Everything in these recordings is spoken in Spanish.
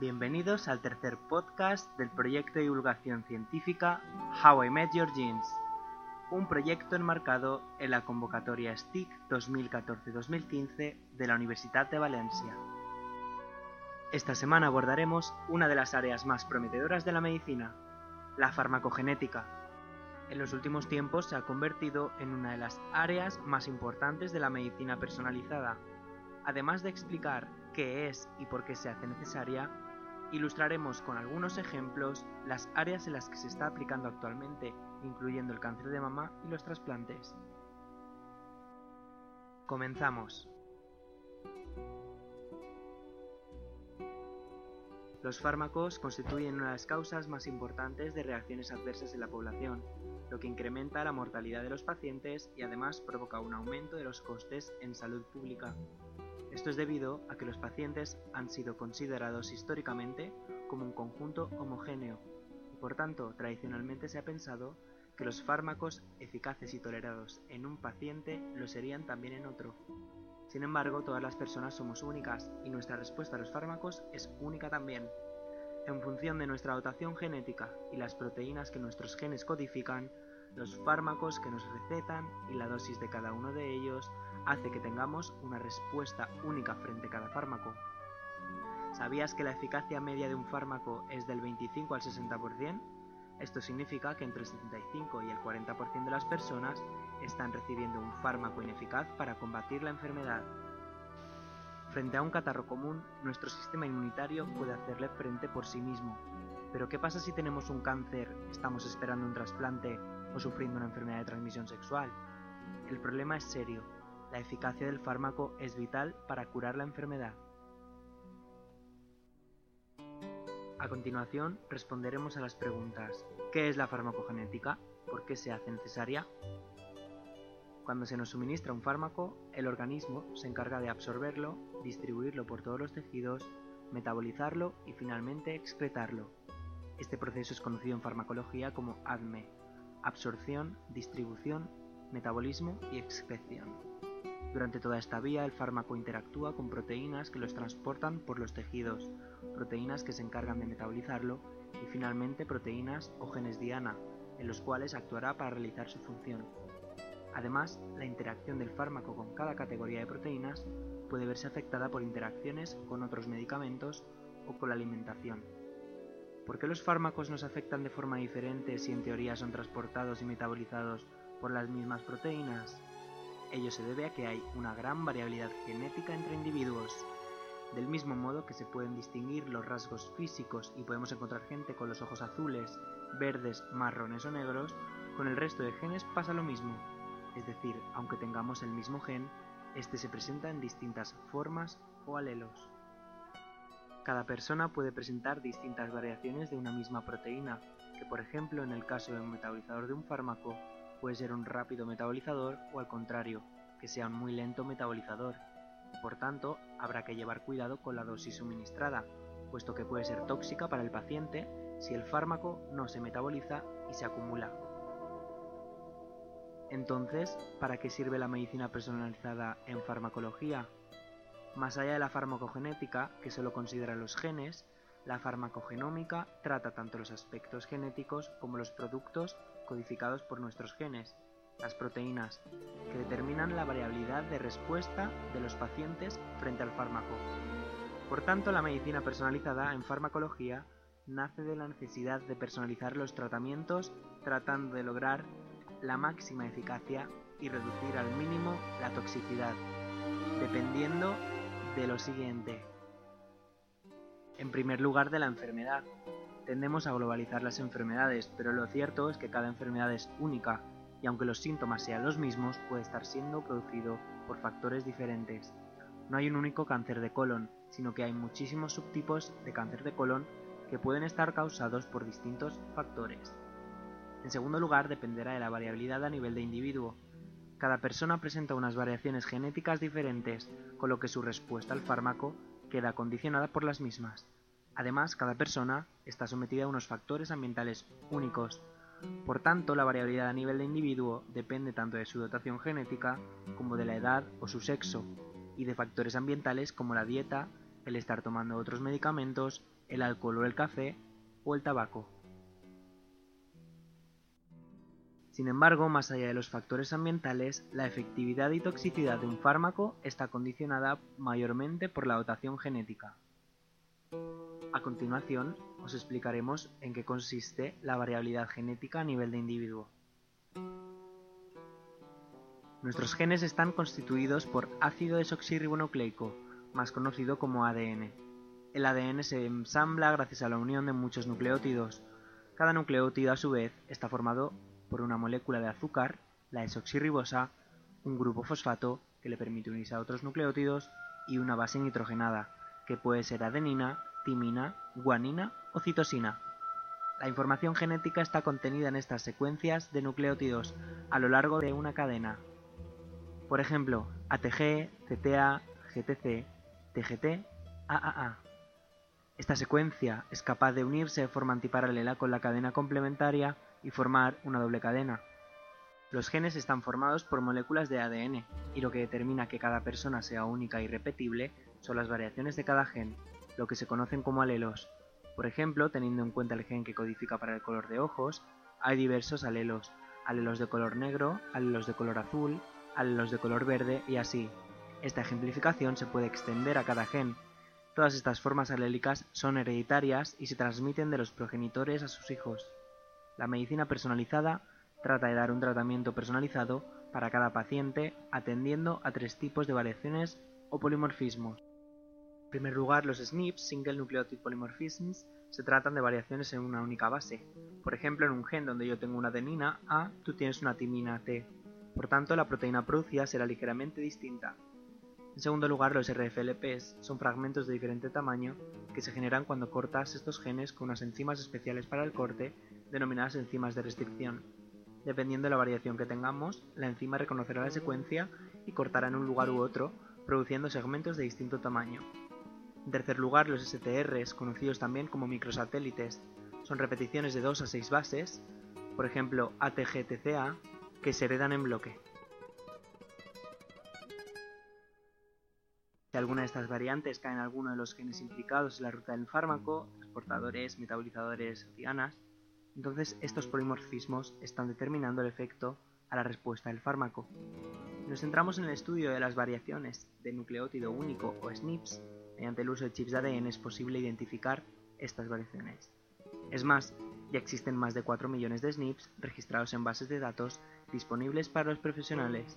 Bienvenidos al tercer podcast del proyecto de divulgación científica How I Met Your Genes, un proyecto enmarcado en la convocatoria STIC 2014-2015 de la Universidad de Valencia. Esta semana abordaremos una de las áreas más prometedoras de la medicina, la farmacogenética. En los últimos tiempos se ha convertido en una de las áreas más importantes de la medicina personalizada. Además de explicar qué es y por qué se hace necesaria, ilustraremos con algunos ejemplos las áreas en las que se está aplicando actualmente, incluyendo el cáncer de mama y los trasplantes. Comenzamos. Los fármacos constituyen una de las causas más importantes de reacciones adversas en la población, lo que incrementa la mortalidad de los pacientes y además provoca un aumento de los costes en salud pública. Esto es debido a que los pacientes han sido considerados históricamente como un conjunto homogéneo y por tanto tradicionalmente se ha pensado que los fármacos eficaces y tolerados en un paciente lo serían también en otro. Sin embargo, todas las personas somos únicas y nuestra respuesta a los fármacos es única también. En función de nuestra dotación genética y las proteínas que nuestros genes codifican, los fármacos que nos recetan y la dosis de cada uno de ellos hace que tengamos una respuesta única frente a cada fármaco. ¿Sabías que la eficacia media de un fármaco es del 25 al 60%? Esto significa que entre el 75 y el 40% de las personas están recibiendo un fármaco ineficaz para combatir la enfermedad. Frente a un catarro común, nuestro sistema inmunitario puede hacerle frente por sí mismo. Pero ¿qué pasa si tenemos un cáncer, estamos esperando un trasplante o sufriendo una enfermedad de transmisión sexual? El problema es serio. La eficacia del fármaco es vital para curar la enfermedad. A continuación, responderemos a las preguntas ¿Qué es la farmacogenética? ¿Por qué se hace necesaria? Cuando se nos suministra un fármaco, el organismo se encarga de absorberlo, distribuirlo por todos los tejidos, metabolizarlo y finalmente excretarlo. Este proceso es conocido en farmacología como ADME, absorción, distribución, metabolismo y excreción. Durante toda esta vía el fármaco interactúa con proteínas que los transportan por los tejidos, proteínas que se encargan de metabolizarlo y finalmente proteínas o genes diana, en los cuales actuará para realizar su función. Además, la interacción del fármaco con cada categoría de proteínas puede verse afectada por interacciones con otros medicamentos o con la alimentación. ¿Por qué los fármacos nos afectan de forma diferente si en teoría son transportados y metabolizados por las mismas proteínas? Ello se debe a que hay una gran variabilidad genética entre individuos. Del mismo modo que se pueden distinguir los rasgos físicos y podemos encontrar gente con los ojos azules, verdes, marrones o negros, con el resto de genes pasa lo mismo es decir, aunque tengamos el mismo gen, este se presenta en distintas formas o alelos. Cada persona puede presentar distintas variaciones de una misma proteína, que por ejemplo en el caso de un metabolizador de un fármaco puede ser un rápido metabolizador o al contrario, que sea un muy lento metabolizador. Por tanto, habrá que llevar cuidado con la dosis suministrada, puesto que puede ser tóxica para el paciente si el fármaco no se metaboliza y se acumula. Entonces, ¿para qué sirve la medicina personalizada en farmacología? Más allá de la farmacogenética, que solo considera los genes, la farmacogenómica trata tanto los aspectos genéticos como los productos codificados por nuestros genes, las proteínas, que determinan la variabilidad de respuesta de los pacientes frente al fármaco. Por tanto, la medicina personalizada en farmacología nace de la necesidad de personalizar los tratamientos tratando de lograr la máxima eficacia y reducir al mínimo la toxicidad, dependiendo de lo siguiente. En primer lugar, de la enfermedad. Tendemos a globalizar las enfermedades, pero lo cierto es que cada enfermedad es única, y aunque los síntomas sean los mismos, puede estar siendo producido por factores diferentes. No hay un único cáncer de colon, sino que hay muchísimos subtipos de cáncer de colon que pueden estar causados por distintos factores. En segundo lugar, dependerá de la variabilidad a nivel de individuo. Cada persona presenta unas variaciones genéticas diferentes, con lo que su respuesta al fármaco queda condicionada por las mismas. Además, cada persona está sometida a unos factores ambientales únicos. Por tanto, la variabilidad a nivel de individuo depende tanto de su dotación genética como de la edad o su sexo, y de factores ambientales como la dieta, el estar tomando otros medicamentos, el alcohol o el café o el tabaco. Sin embargo, más allá de los factores ambientales, la efectividad y toxicidad de un fármaco está condicionada mayormente por la dotación genética. A continuación, os explicaremos en qué consiste la variabilidad genética a nivel de individuo. Nuestros genes están constituidos por ácido desoxirribonucleico, más conocido como ADN. El ADN se ensambla gracias a la unión de muchos nucleótidos. Cada nucleótido a su vez está formado por una molécula de azúcar, la desoxirribosa, un grupo fosfato que le permite unirse a otros nucleótidos y una base nitrogenada, que puede ser adenina, timina, guanina o citosina. La información genética está contenida en estas secuencias de nucleótidos a lo largo de una cadena. Por ejemplo, ATG, CTA, GTC, TGT, AAA. Esta secuencia es capaz de unirse de forma antiparalela con la cadena complementaria y formar una doble cadena. Los genes están formados por moléculas de ADN, y lo que determina que cada persona sea única y repetible son las variaciones de cada gen, lo que se conocen como alelos. Por ejemplo, teniendo en cuenta el gen que codifica para el color de ojos, hay diversos alelos, alelos de color negro, alelos de color azul, alelos de color verde y así. Esta ejemplificación se puede extender a cada gen. Todas estas formas alélicas son hereditarias y se transmiten de los progenitores a sus hijos. La medicina personalizada trata de dar un tratamiento personalizado para cada paciente atendiendo a tres tipos de variaciones o polimorfismos. En primer lugar, los SNPs, Single Nucleotide Polymorphisms, se tratan de variaciones en una única base. Por ejemplo, en un gen donde yo tengo una adenina A, tú tienes una timina T. Por tanto, la proteína producida será ligeramente distinta. En segundo lugar, los RFLPs son fragmentos de diferente tamaño que se generan cuando cortas estos genes con unas enzimas especiales para el corte denominadas enzimas de restricción. Dependiendo de la variación que tengamos, la enzima reconocerá la secuencia y cortará en un lugar u otro, produciendo segmentos de distinto tamaño. En tercer lugar, los STRs, conocidos también como microsatélites, son repeticiones de 2 a 6 bases, por ejemplo ATG-TCA, que se heredan en bloque. Si alguna de estas variantes cae en alguno de los genes implicados en la ruta del fármaco, transportadores, metabolizadores, cianas, entonces estos polimorfismos están determinando el efecto a la respuesta del fármaco. Nos centramos en el estudio de las variaciones de nucleótido único o SNPs, mediante el uso de chips de ADN es posible identificar estas variaciones. Es más, ya existen más de 4 millones de SNPs registrados en bases de datos disponibles para los profesionales.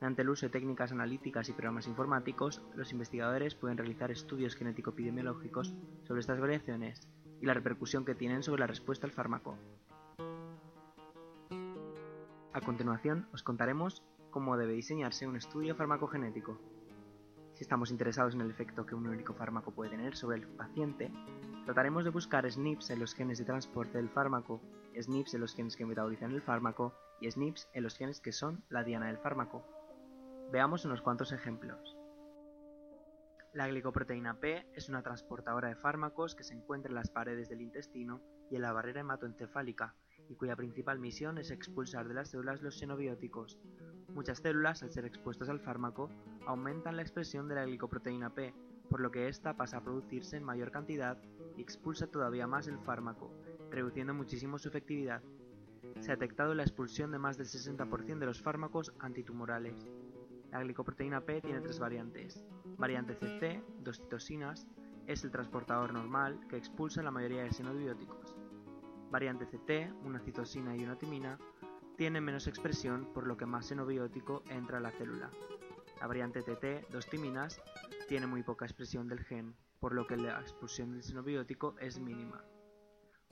Mediante el uso de técnicas analíticas y programas informáticos, los investigadores pueden realizar estudios genético-epidemiológicos sobre estas variaciones y la repercusión que tienen sobre la respuesta al fármaco. A continuación, os contaremos cómo debe diseñarse un estudio farmacogenético. Si estamos interesados en el efecto que un único fármaco puede tener sobre el paciente, trataremos de buscar SNPs en los genes de transporte del fármaco, SNPs en los genes que metabolizan el fármaco y SNPs en los genes que son la diana del fármaco. Veamos unos cuantos ejemplos. La glicoproteína P es una transportadora de fármacos que se encuentra en las paredes del intestino y en la barrera hematoencefálica, y cuya principal misión es expulsar de las células los xenobióticos. Muchas células, al ser expuestas al fármaco, aumentan la expresión de la glicoproteína P, por lo que ésta pasa a producirse en mayor cantidad y expulsa todavía más el fármaco, reduciendo muchísimo su efectividad. Se ha detectado la expulsión de más del 60% de los fármacos antitumorales. La glicoproteína P tiene tres variantes. Variante CC, dos citosinas, es el transportador normal que expulsa la mayoría de xenobióticos variante CT, una citosina y una timina, tiene menos expresión por lo que más xenobiótico entra a la célula. La variante TT, dos timinas, tiene muy poca expresión del gen, por lo que la expulsión del xenobiótico es mínima.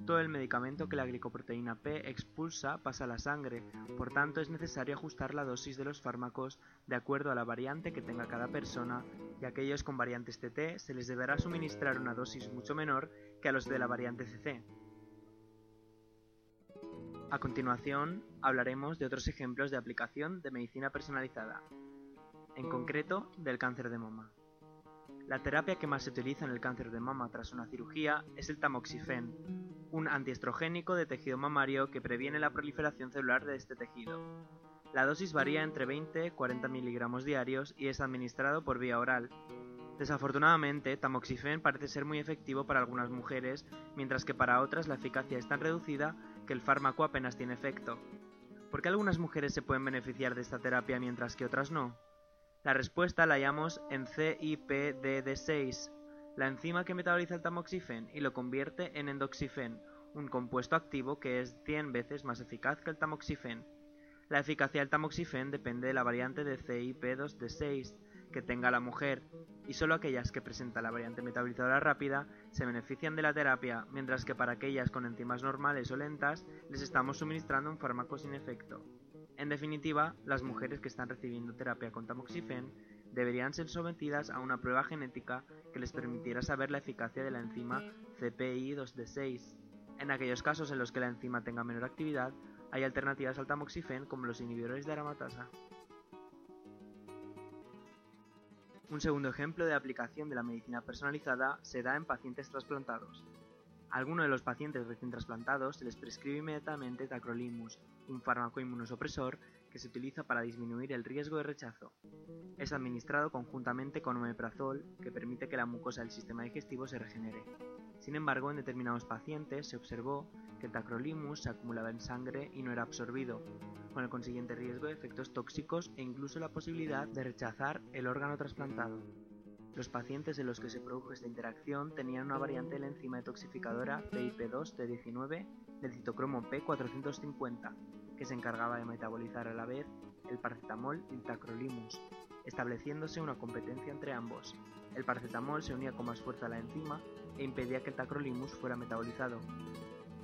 Todo el medicamento que la glicoproteína P expulsa pasa a la sangre, por tanto es necesario ajustar la dosis de los fármacos de acuerdo a la variante que tenga cada persona, y a aquellos con variantes TT se les deberá suministrar una dosis mucho menor que a los de la variante CC. A continuación, hablaremos de otros ejemplos de aplicación de medicina personalizada, en concreto del cáncer de mama. La terapia que más se utiliza en el cáncer de mama tras una cirugía es el tamoxifen, un antiestrogénico de tejido mamario que previene la proliferación celular de este tejido. La dosis varía entre 20 y 40 miligramos diarios y es administrado por vía oral. Desafortunadamente, tamoxifen parece ser muy efectivo para algunas mujeres, mientras que para otras la eficacia es tan reducida que el fármaco apenas tiene efecto. ¿Por qué algunas mujeres se pueden beneficiar de esta terapia mientras que otras no? La respuesta la hallamos en CIPDD6, la enzima que metaboliza el tamoxifen y lo convierte en endoxifen, un compuesto activo que es 100 veces más eficaz que el tamoxifen. La eficacia del tamoxifen depende de la variante de CIP2D6 que tenga la mujer, y solo aquellas que presentan la variante metabolizadora rápida se benefician de la terapia, mientras que para aquellas con enzimas normales o lentas les estamos suministrando un fármaco sin efecto. En definitiva, las mujeres que están recibiendo terapia con tamoxifen deberían ser sometidas a una prueba genética que les permitiera saber la eficacia de la enzima CPI2D6. En aquellos casos en los que la enzima tenga menor actividad, hay alternativas al tamoxifen como los inhibidores de aromatasa. Un segundo ejemplo de aplicación de la medicina personalizada se da en pacientes trasplantados. A algunos de los pacientes recién trasplantados se les prescribe inmediatamente tacrolimus, un fármaco inmunosupresor que se utiliza para disminuir el riesgo de rechazo. Es administrado conjuntamente con omeprazol, que permite que la mucosa del sistema digestivo se regenere. Sin embargo, en determinados pacientes se observó que el tacrolimus se acumulaba en sangre y no era absorbido, con el consiguiente riesgo de efectos tóxicos e incluso la posibilidad de rechazar el órgano trasplantado. Los pacientes en los que se produjo esta interacción tenían una variante de la enzima detoxificadora PIP2-T19 del citocromo P450, que se encargaba de metabolizar a la vez el paracetamol y el tacrolimus, estableciéndose una competencia entre ambos. El paracetamol se unía con más fuerza a la enzima e impedía que el tacrolimus fuera metabolizado.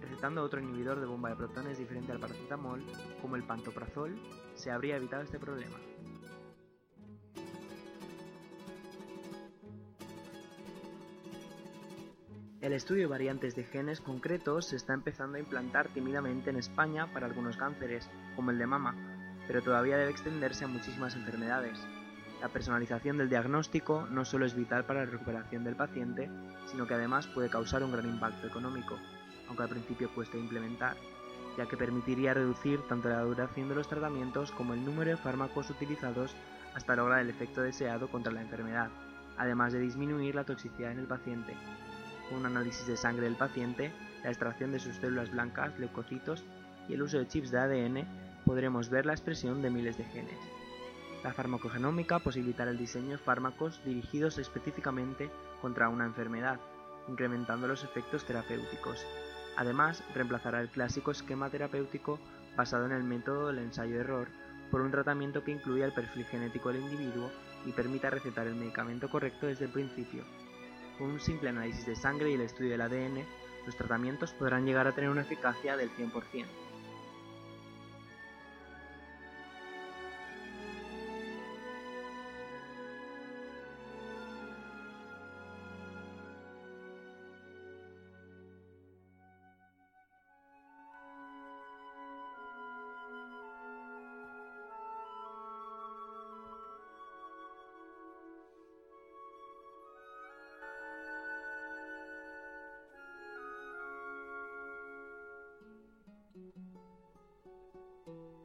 Recetando otro inhibidor de bomba de protones diferente al paracetamol, como el pantoprazol, se habría evitado este problema. El estudio de variantes de genes concretos se está empezando a implantar tímidamente en España para algunos cánceres, como el de mama, pero todavía debe extenderse a muchísimas enfermedades. La personalización del diagnóstico no solo es vital para la recuperación del paciente, sino que además puede causar un gran impacto económico, aunque al principio cueste implementar, ya que permitiría reducir tanto la duración de los tratamientos como el número de fármacos utilizados hasta lograr el efecto deseado contra la enfermedad, además de disminuir la toxicidad en el paciente, con un análisis de sangre del paciente, la extracción de sus células blancas, leucocitos y el uso de chips de ADN, podremos ver la expresión de miles de genes. La farmacogenómica posibilitará el diseño de fármacos dirigidos específicamente contra una enfermedad, incrementando los efectos terapéuticos. Además, reemplazará el clásico esquema terapéutico basado en el método del ensayo-error por un tratamiento que incluya el perfil genético del individuo y permita recetar el medicamento correcto desde el principio, con un simple análisis de sangre y el estudio del ADN, los tratamientos podrán llegar a tener una eficacia del 100%. Thank you.